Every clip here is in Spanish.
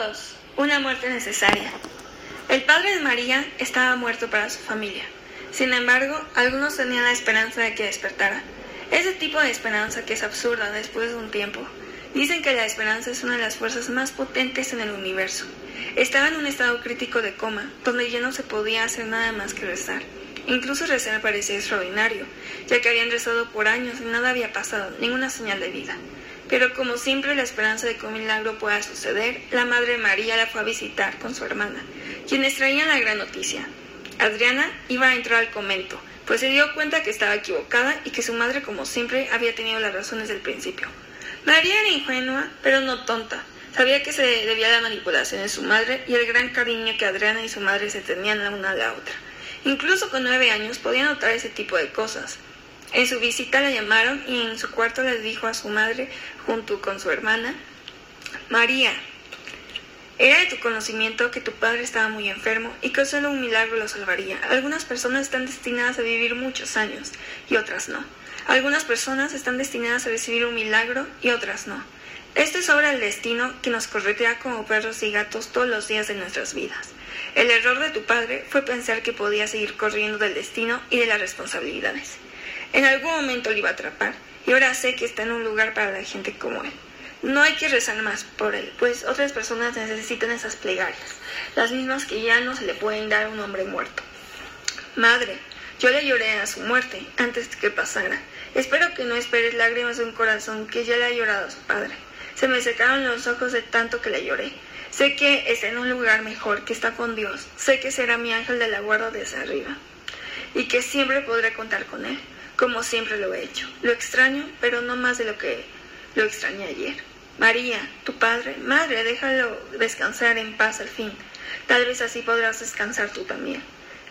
2. Una muerte necesaria. El padre de María estaba muerto para su familia. Sin embargo, algunos tenían la esperanza de que despertara. Ese tipo de esperanza que es absurda después de un tiempo. Dicen que la esperanza es una de las fuerzas más potentes en el universo. Estaba en un estado crítico de coma, donde ya no se podía hacer nada más que rezar. Incluso rezar parecía extraordinario, ya que habían rezado por años y nada había pasado, ninguna señal de vida. Pero como siempre la esperanza de que un milagro pueda suceder, la Madre María la fue a visitar con su hermana, quienes traían la gran noticia. Adriana iba a entrar al convento, pues se dio cuenta que estaba equivocada y que su madre, como siempre, había tenido la razón desde el principio. María era ingenua, pero no tonta. Sabía que se debía a la manipulación de su madre y el gran cariño que Adriana y su madre se tenían la una a la otra. Incluso con nueve años podía notar ese tipo de cosas. En su visita la llamaron y en su cuarto le dijo a su madre, junto con su hermana, María, era de tu conocimiento que tu padre estaba muy enfermo y que solo un milagro lo salvaría. Algunas personas están destinadas a vivir muchos años y otras no. Algunas personas están destinadas a recibir un milagro y otras no. Esto es obra del destino que nos corretea como perros y gatos todos los días de nuestras vidas. El error de tu padre fue pensar que podía seguir corriendo del destino y de las responsabilidades. En algún momento lo iba a atrapar, y ahora sé que está en un lugar para la gente como él. No hay que rezar más por él, pues otras personas necesitan esas plegarias, las mismas que ya no se le pueden dar a un hombre muerto. Madre, yo le lloré a su muerte antes que pasara. Espero que no esperes lágrimas de un corazón que ya le ha llorado a su padre. Se me secaron los ojos de tanto que le lloré. Sé que está en un lugar mejor, que está con Dios. Sé que será mi ángel de la guarda desde arriba. Y que siempre podré contar con él como siempre lo he hecho. Lo extraño, pero no más de lo que lo extrañé ayer. María, tu padre, madre, déjalo descansar en paz al fin. Tal vez así podrás descansar tú también.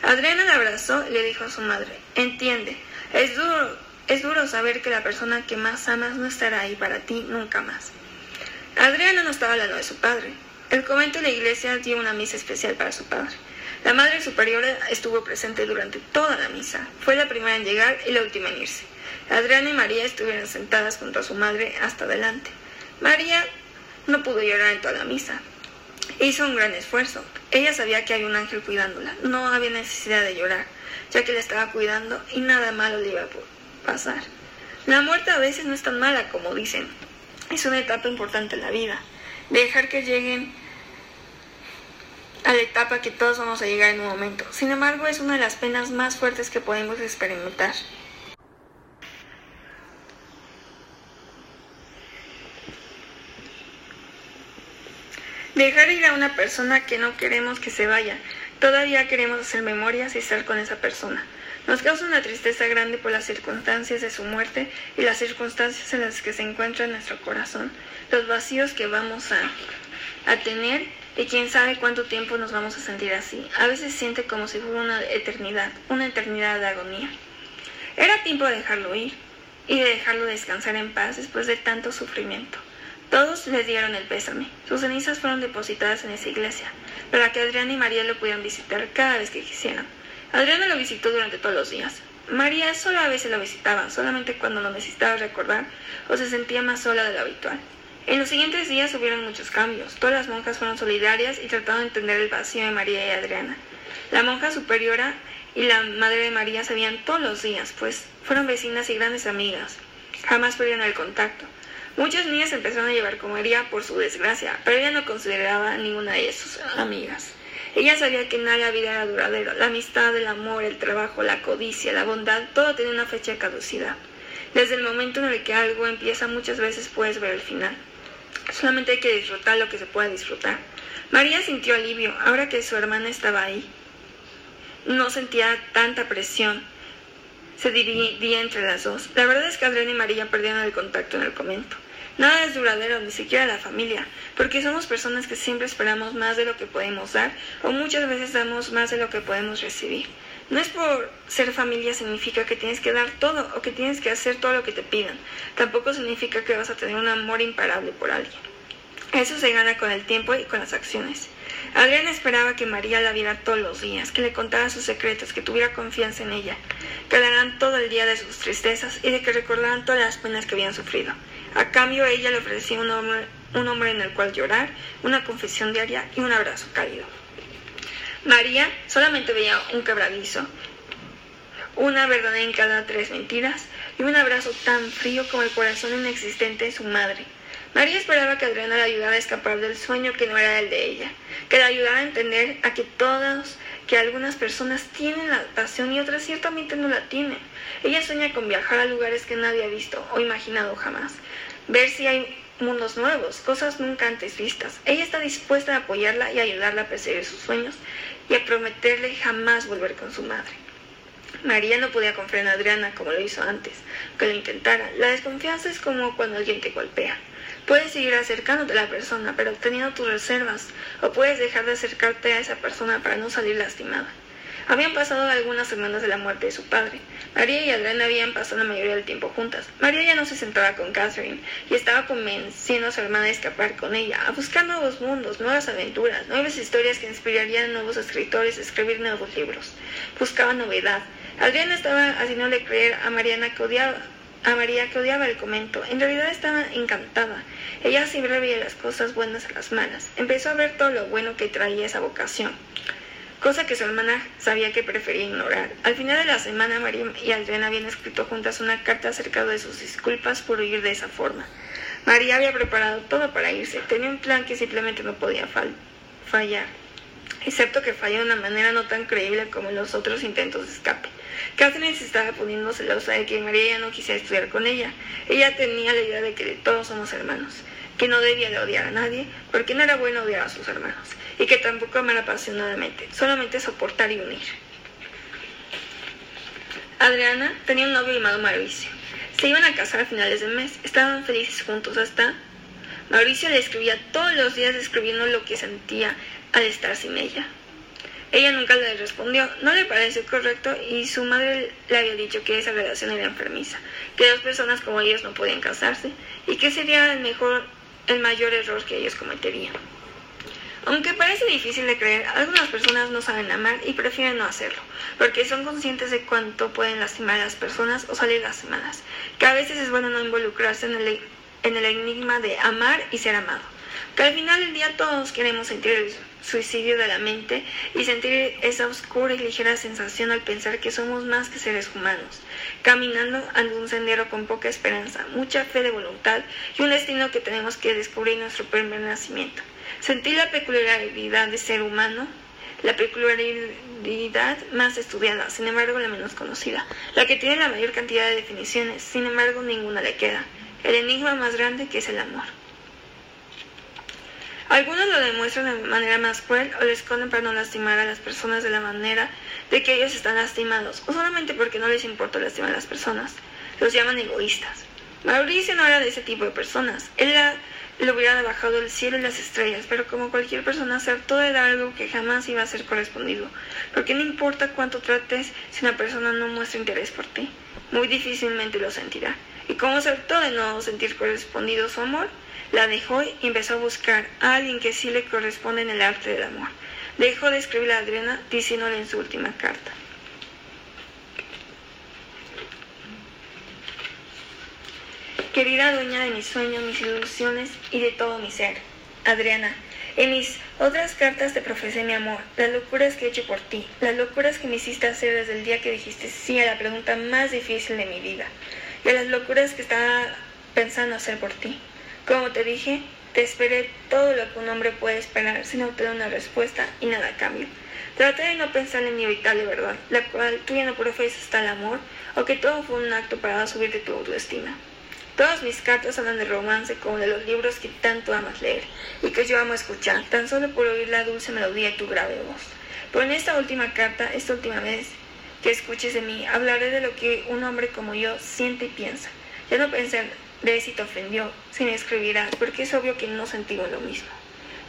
Adriana la abrazó y le dijo a su madre, entiende, es duro, es duro saber que la persona que más amas no estará ahí para ti nunca más. Adriana no estaba hablando de su padre. El convento y la iglesia dio una misa especial para su padre. La Madre Superiora estuvo presente durante toda la misa. Fue la primera en llegar y la última en irse. Adriana y María estuvieron sentadas junto a su madre hasta adelante. María no pudo llorar en toda la misa. Hizo un gran esfuerzo. Ella sabía que había un ángel cuidándola. No había necesidad de llorar, ya que la estaba cuidando y nada malo le iba a pasar. La muerte a veces no es tan mala como dicen. Es una etapa importante en la vida. Dejar que lleguen a la etapa que todos vamos a llegar en un momento. Sin embargo, es una de las penas más fuertes que podemos experimentar. Dejar ir a una persona que no queremos que se vaya. Todavía queremos hacer memorias y estar con esa persona. Nos causa una tristeza grande por las circunstancias de su muerte y las circunstancias en las que se encuentra nuestro corazón, los vacíos que vamos a, a tener y quién sabe cuánto tiempo nos vamos a sentir así. A veces siente como si fuera una eternidad, una eternidad de agonía. Era tiempo de dejarlo ir y de dejarlo descansar en paz después de tanto sufrimiento. Todos le dieron el pésame. Sus cenizas fueron depositadas en esa iglesia, para que Adriana y María lo pudieran visitar cada vez que quisieran. Adriana lo visitó durante todos los días. María solo a veces lo visitaba, solamente cuando lo necesitaba recordar o se sentía más sola de lo habitual. En los siguientes días hubieron muchos cambios. Todas las monjas fueron solidarias y trataron de entender el vacío de María y Adriana. La monja superiora y la madre de María se todos los días, pues fueron vecinas y grandes amigas. Jamás perdieron el contacto. Muchas niñas empezaron a llevar comería por su desgracia, pero ella no consideraba a ninguna de sus amigas. Ella sabía que nada en la vida era duradero. La amistad, el amor, el trabajo, la codicia, la bondad, todo tiene una fecha de caducidad. Desde el momento en el que algo empieza, muchas veces puedes ver el final. Solamente hay que disfrutar lo que se pueda disfrutar. María sintió alivio ahora que su hermana estaba ahí. No sentía tanta presión. Se dividía entre las dos. La verdad es que Adriana y María perdieron el contacto en el convento. Nada es duradero, ni siquiera la familia, porque somos personas que siempre esperamos más de lo que podemos dar o muchas veces damos más de lo que podemos recibir. No es por ser familia significa que tienes que dar todo o que tienes que hacer todo lo que te pidan. Tampoco significa que vas a tener un amor imparable por alguien. Eso se gana con el tiempo y con las acciones. Adriana esperaba que María la viera todos los días, que le contara sus secretos, que tuviera confianza en ella, que hablaran todo el día de sus tristezas y de que recordaran todas las penas que habían sufrido. A cambio, ella le ofrecía un amor, un hombre en el cual llorar, una confesión diaria y un abrazo cálido. María solamente veía un quebradizo, una verdad en cada tres mentiras y un abrazo tan frío como el corazón inexistente de su madre. María esperaba que Adriana le ayudara a escapar del sueño que no era el de ella, que le ayudara a entender a que todas, que algunas personas tienen la pasión y otras ciertamente no la tienen. Ella sueña con viajar a lugares que nadie ha visto o imaginado jamás, ver si hay mundos nuevos, cosas nunca antes vistas. Ella está dispuesta a apoyarla y ayudarla a perseguir sus sueños y a prometerle jamás volver con su madre. María no podía confiar en Adriana como lo hizo antes, que lo intentara. La desconfianza es como cuando alguien te golpea. Puedes seguir acercándote a la persona, pero teniendo tus reservas, o puedes dejar de acercarte a esa persona para no salir lastimada. Habían pasado algunas semanas de la muerte de su padre. María y Adriana habían pasado la mayoría del tiempo juntas. María ya no se sentaba con Catherine y estaba convenciendo a su hermana de escapar con ella, a buscar nuevos mundos, nuevas aventuras, nuevas historias que inspirarían a nuevos escritores a escribir nuevos libros. Buscaba novedad. Adriana estaba haciéndole creer a Mariana que odiaba, a María que odiaba el comento. En realidad estaba encantada. Ella siempre veía las cosas buenas a las malas. Empezó a ver todo lo bueno que traía esa vocación cosa que su hermana sabía que prefería ignorar. Al final de la semana, María y Adriana habían escrito juntas una carta acerca de sus disculpas por huir de esa forma. María había preparado todo para irse, tenía un plan que simplemente no podía fallar, excepto que falló de una manera no tan creíble como los otros intentos de escape. Catherine se estaba poniendo celosa de que María ya no quisiera estudiar con ella. Ella tenía la idea de que todos somos hermanos, que no debía de odiar a nadie, porque no era bueno odiar a sus hermanos y que tampoco amar apasionadamente, solamente soportar y unir. Adriana tenía un novio llamado Mauricio. Se iban a casar a finales del mes, estaban felices juntos hasta... Mauricio le escribía todos los días escribiendo lo que sentía al estar sin ella. Ella nunca le respondió, no le pareció correcto y su madre le había dicho que esa relación era enfermiza, que dos personas como ellos no podían casarse y que sería el mejor, el mayor error que ellos cometerían. Aunque parece difícil de creer, algunas personas no saben amar y prefieren no hacerlo, porque son conscientes de cuánto pueden lastimar a las personas o salir lastimadas, que a veces es bueno no involucrarse en el, en el enigma de amar y ser amado, que al final del día todos queremos sentir el suicidio de la mente y sentir esa oscura y ligera sensación al pensar que somos más que seres humanos, caminando ante un sendero con poca esperanza, mucha fe de voluntad y un destino que tenemos que descubrir en nuestro primer nacimiento. Sentir la peculiaridad de ser humano, la peculiaridad más estudiada, sin embargo la menos conocida, la que tiene la mayor cantidad de definiciones, sin embargo ninguna le queda, el enigma más grande que es el amor. Algunos lo demuestran de manera más cruel o lo esconden para no lastimar a las personas de la manera de que ellos están lastimados, o solamente porque no les importa lastimar a las personas. Los llaman egoístas. Mauricio no era de ese tipo de personas. Él era le hubiera bajado el cielo y las estrellas, pero como cualquier persona acertó de dar algo que jamás iba a ser correspondido, porque no importa cuánto trates si una persona no muestra interés por ti, muy difícilmente lo sentirá. Y como acertó de no sentir correspondido su amor, la dejó y empezó a buscar a alguien que sí le corresponde en el arte del amor. Dejó de escribir a Adriana diciéndole en su última carta. querida dueña de mis sueños, mis ilusiones y de todo mi ser. Adriana, en mis otras cartas te profesé mi amor, las locuras que he hecho por ti, las locuras que me hiciste hacer desde el día que dijiste sí a la pregunta más difícil de mi vida, y las locuras que estaba pensando hacer por ti. Como te dije, te esperé todo lo que un hombre puede esperar sin obtener una respuesta y nada a cambio. Traté de no pensar en mi inevitable verdad, la cual tú ya no profesas tal amor, o que todo fue un acto para subirte tu autoestima. Todas mis cartas hablan de romance como de los libros que tanto amas leer y que yo amo escuchar, tan solo por oír la dulce melodía de tu grave voz. Pero en esta última carta, esta última vez que escuches de mí, hablaré de lo que un hombre como yo siente y piensa. Ya no pensaré si te ofendió, si me escribirás, porque es obvio que no sentimos lo mismo.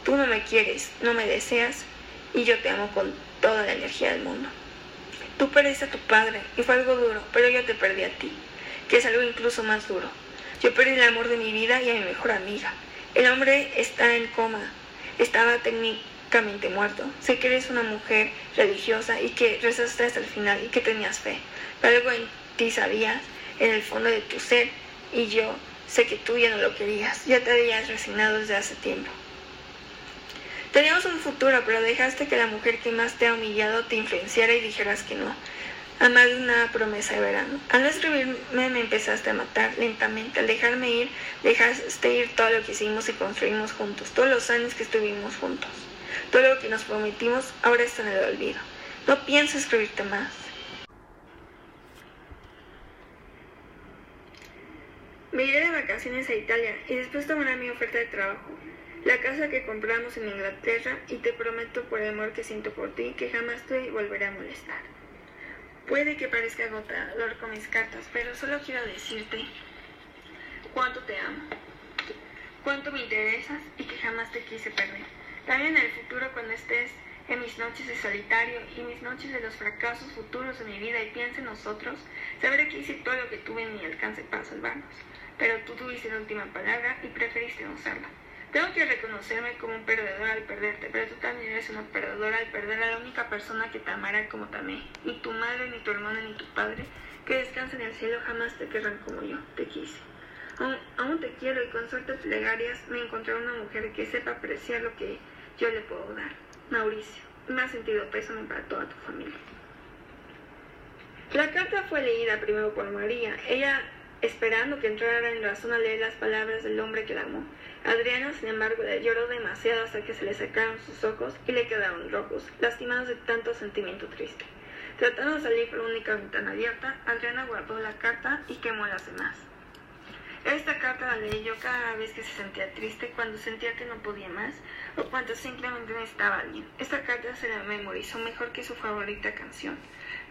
Tú no me quieres, no me deseas, y yo te amo con toda la energía del mundo. Tú perdiste a tu padre, y fue algo duro, pero yo te perdí a ti, que es algo incluso más duro. Yo perdí el amor de mi vida y a mi mejor amiga. El hombre está en coma. Estaba técnicamente muerto. Sé que eres una mujer religiosa y que rezaste hasta el final y que tenías fe. Pero algo en ti sabías, en el fondo de tu ser, y yo Sé que tú ya no lo querías, ya te habías resignado desde hace tiempo. Teníamos un futuro, pero dejaste que la mujer que más te ha humillado te influenciara y dijeras que no. A más de una promesa de verano. Al escribirme me empezaste a matar lentamente. Al dejarme ir, dejaste ir todo lo que hicimos y construimos juntos. Todos los años que estuvimos juntos. Todo lo que nos prometimos ahora está en el olvido. No pienso escribirte más. Me iré de vacaciones a Italia y después tomaré mi oferta de trabajo. La casa que compramos en Inglaterra y te prometo por el amor que siento por ti que jamás te volveré a molestar. Puede que parezca agotador con mis cartas, pero solo quiero decirte cuánto te amo, cuánto me interesas y que jamás te quise perder. También en el futuro cuando estés en mis noches de solitario y mis noches de los fracasos futuros de mi vida y piense en nosotros, sabré que hice todo lo que tuve en mi alcance para salvarnos pero tú tuviste la última palabra y preferiste no usarla. Tengo que reconocerme como un perdedor al perderte, pero tú también eres una perdedora al perder a la única persona que te amará como te amé. Ni tu madre, ni tu hermana, ni tu padre, que descansen en el cielo, jamás te querrán como yo, te quise. Aún, aún te quiero y con suerte plegarias me encontré una mujer que sepa apreciar lo que yo le puedo dar. Mauricio, me ha sentido pésame para toda tu familia. La carta fue leída primero por María. Ella esperando que entrara en razón a leer las palabras del hombre que la amó. Adriana, sin embargo, lloró demasiado hasta que se le secaron sus ojos y le quedaron rojos, lastimados de tanto sentimiento triste. Tratando de salir por la única ventana abierta, Adriana guardó la carta y quemó las demás. Esta carta la leí yo cada vez que se sentía triste, cuando sentía que no podía más o cuando simplemente necesitaba alguien. Esta carta se la memorizó mejor que su favorita canción.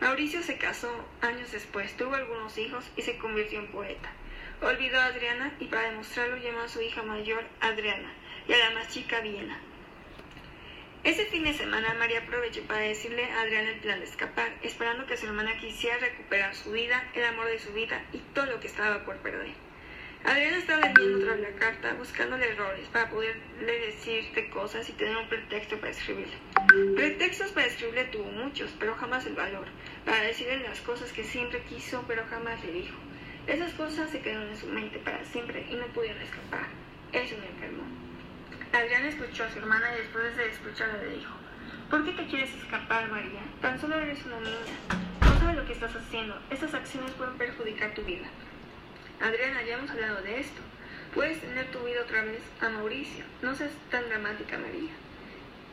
Mauricio se casó años después, tuvo algunos hijos y se convirtió en poeta. Olvidó a Adriana y para demostrarlo llamó a su hija mayor Adriana y a la más chica Viena. Ese fin de semana María aprovechó para decirle a Adriana el plan de escapar, esperando que su hermana quisiera recuperar su vida, el amor de su vida y todo lo que estaba por perder. Adriana estaba otra vez la carta, buscándole errores para poderle decirte cosas y tener un pretexto para escribirle. Pretextos para escribirle tuvo muchos, pero jamás el valor, para decirle las cosas que siempre quiso, pero jamás le dijo. Esas cosas se quedaron en su mente para siempre y no pudieron escapar. Eso me enfermó. Adriana escuchó a su hermana y después de escucharla le dijo, ¿por qué te quieres escapar, María? Tan solo eres una niña. No sabes lo que estás haciendo. Estas acciones pueden perjudicar tu vida. Adriana, ya hemos hablado de esto. Puedes tener tu vida otra vez a Mauricio. No seas tan dramática, María.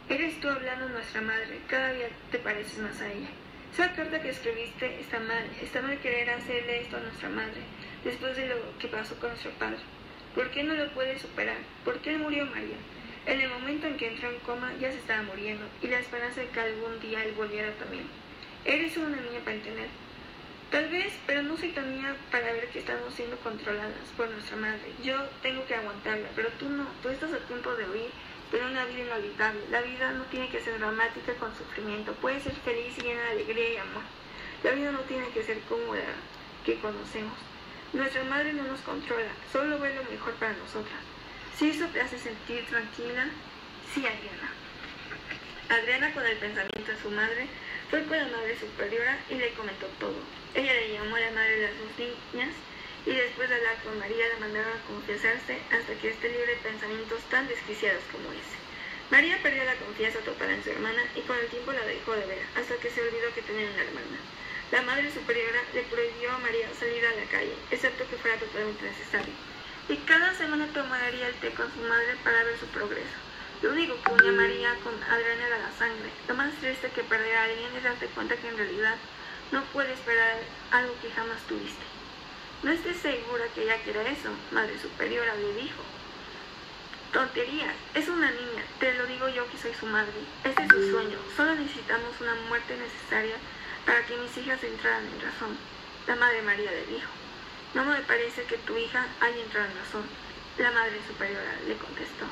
Eres tú hablando a nuestra madre. Cada día te pareces más a ella. Esa carta que escribiste está mal. Está mal querer hacerle esto a nuestra madre después de lo que pasó con nuestro padre. ¿Por qué no lo puedes superar? ¿Por qué murió María? En el momento en que entró en coma ya se estaba muriendo y la esperanza de que algún día él volviera también. Eres una niña para entender. Tal vez, pero no soy tan mía para ver que estamos siendo controladas por nuestra madre. Yo tengo que aguantarla, pero tú no. Tú estás a tiempo de huir, pero una vida inolvidable. La vida no tiene que ser dramática con sufrimiento. Puede ser feliz y llena de alegría y amor. La vida no tiene que ser como la que conocemos. Nuestra madre no nos controla, solo ve lo mejor para nosotras. Si eso te hace sentir tranquila, sí, Adriana. Adriana, con el pensamiento de su madre, fue con la madre superiora y le comentó todo. Ella le llamó a la madre de las dos niñas y después de hablar con María la mandaron a confesarse hasta que esté libre de pensamientos tan desquiciados como ese. María perdió la confianza total en su hermana y con el tiempo la dejó de ver, hasta que se olvidó que tenía una hermana. La madre superiora le prohibió a María salir a la calle, excepto que fuera totalmente necesario. Y cada semana tomaría el té con su madre para ver su progreso. Lo único que unía a María con Adriana era la sangre. Lo más triste que perder a alguien es darte cuenta que en realidad no puede esperar algo que jamás tuviste. No estés segura que ella quiera eso, Madre Superiora le dijo. Tonterías, es una niña, te lo digo yo que soy su madre. Este es su sueño, solo necesitamos una muerte necesaria para que mis hijas entraran en razón. La Madre María le dijo. No me parece que tu hija haya entrado en razón. La Madre Superiora le contestó.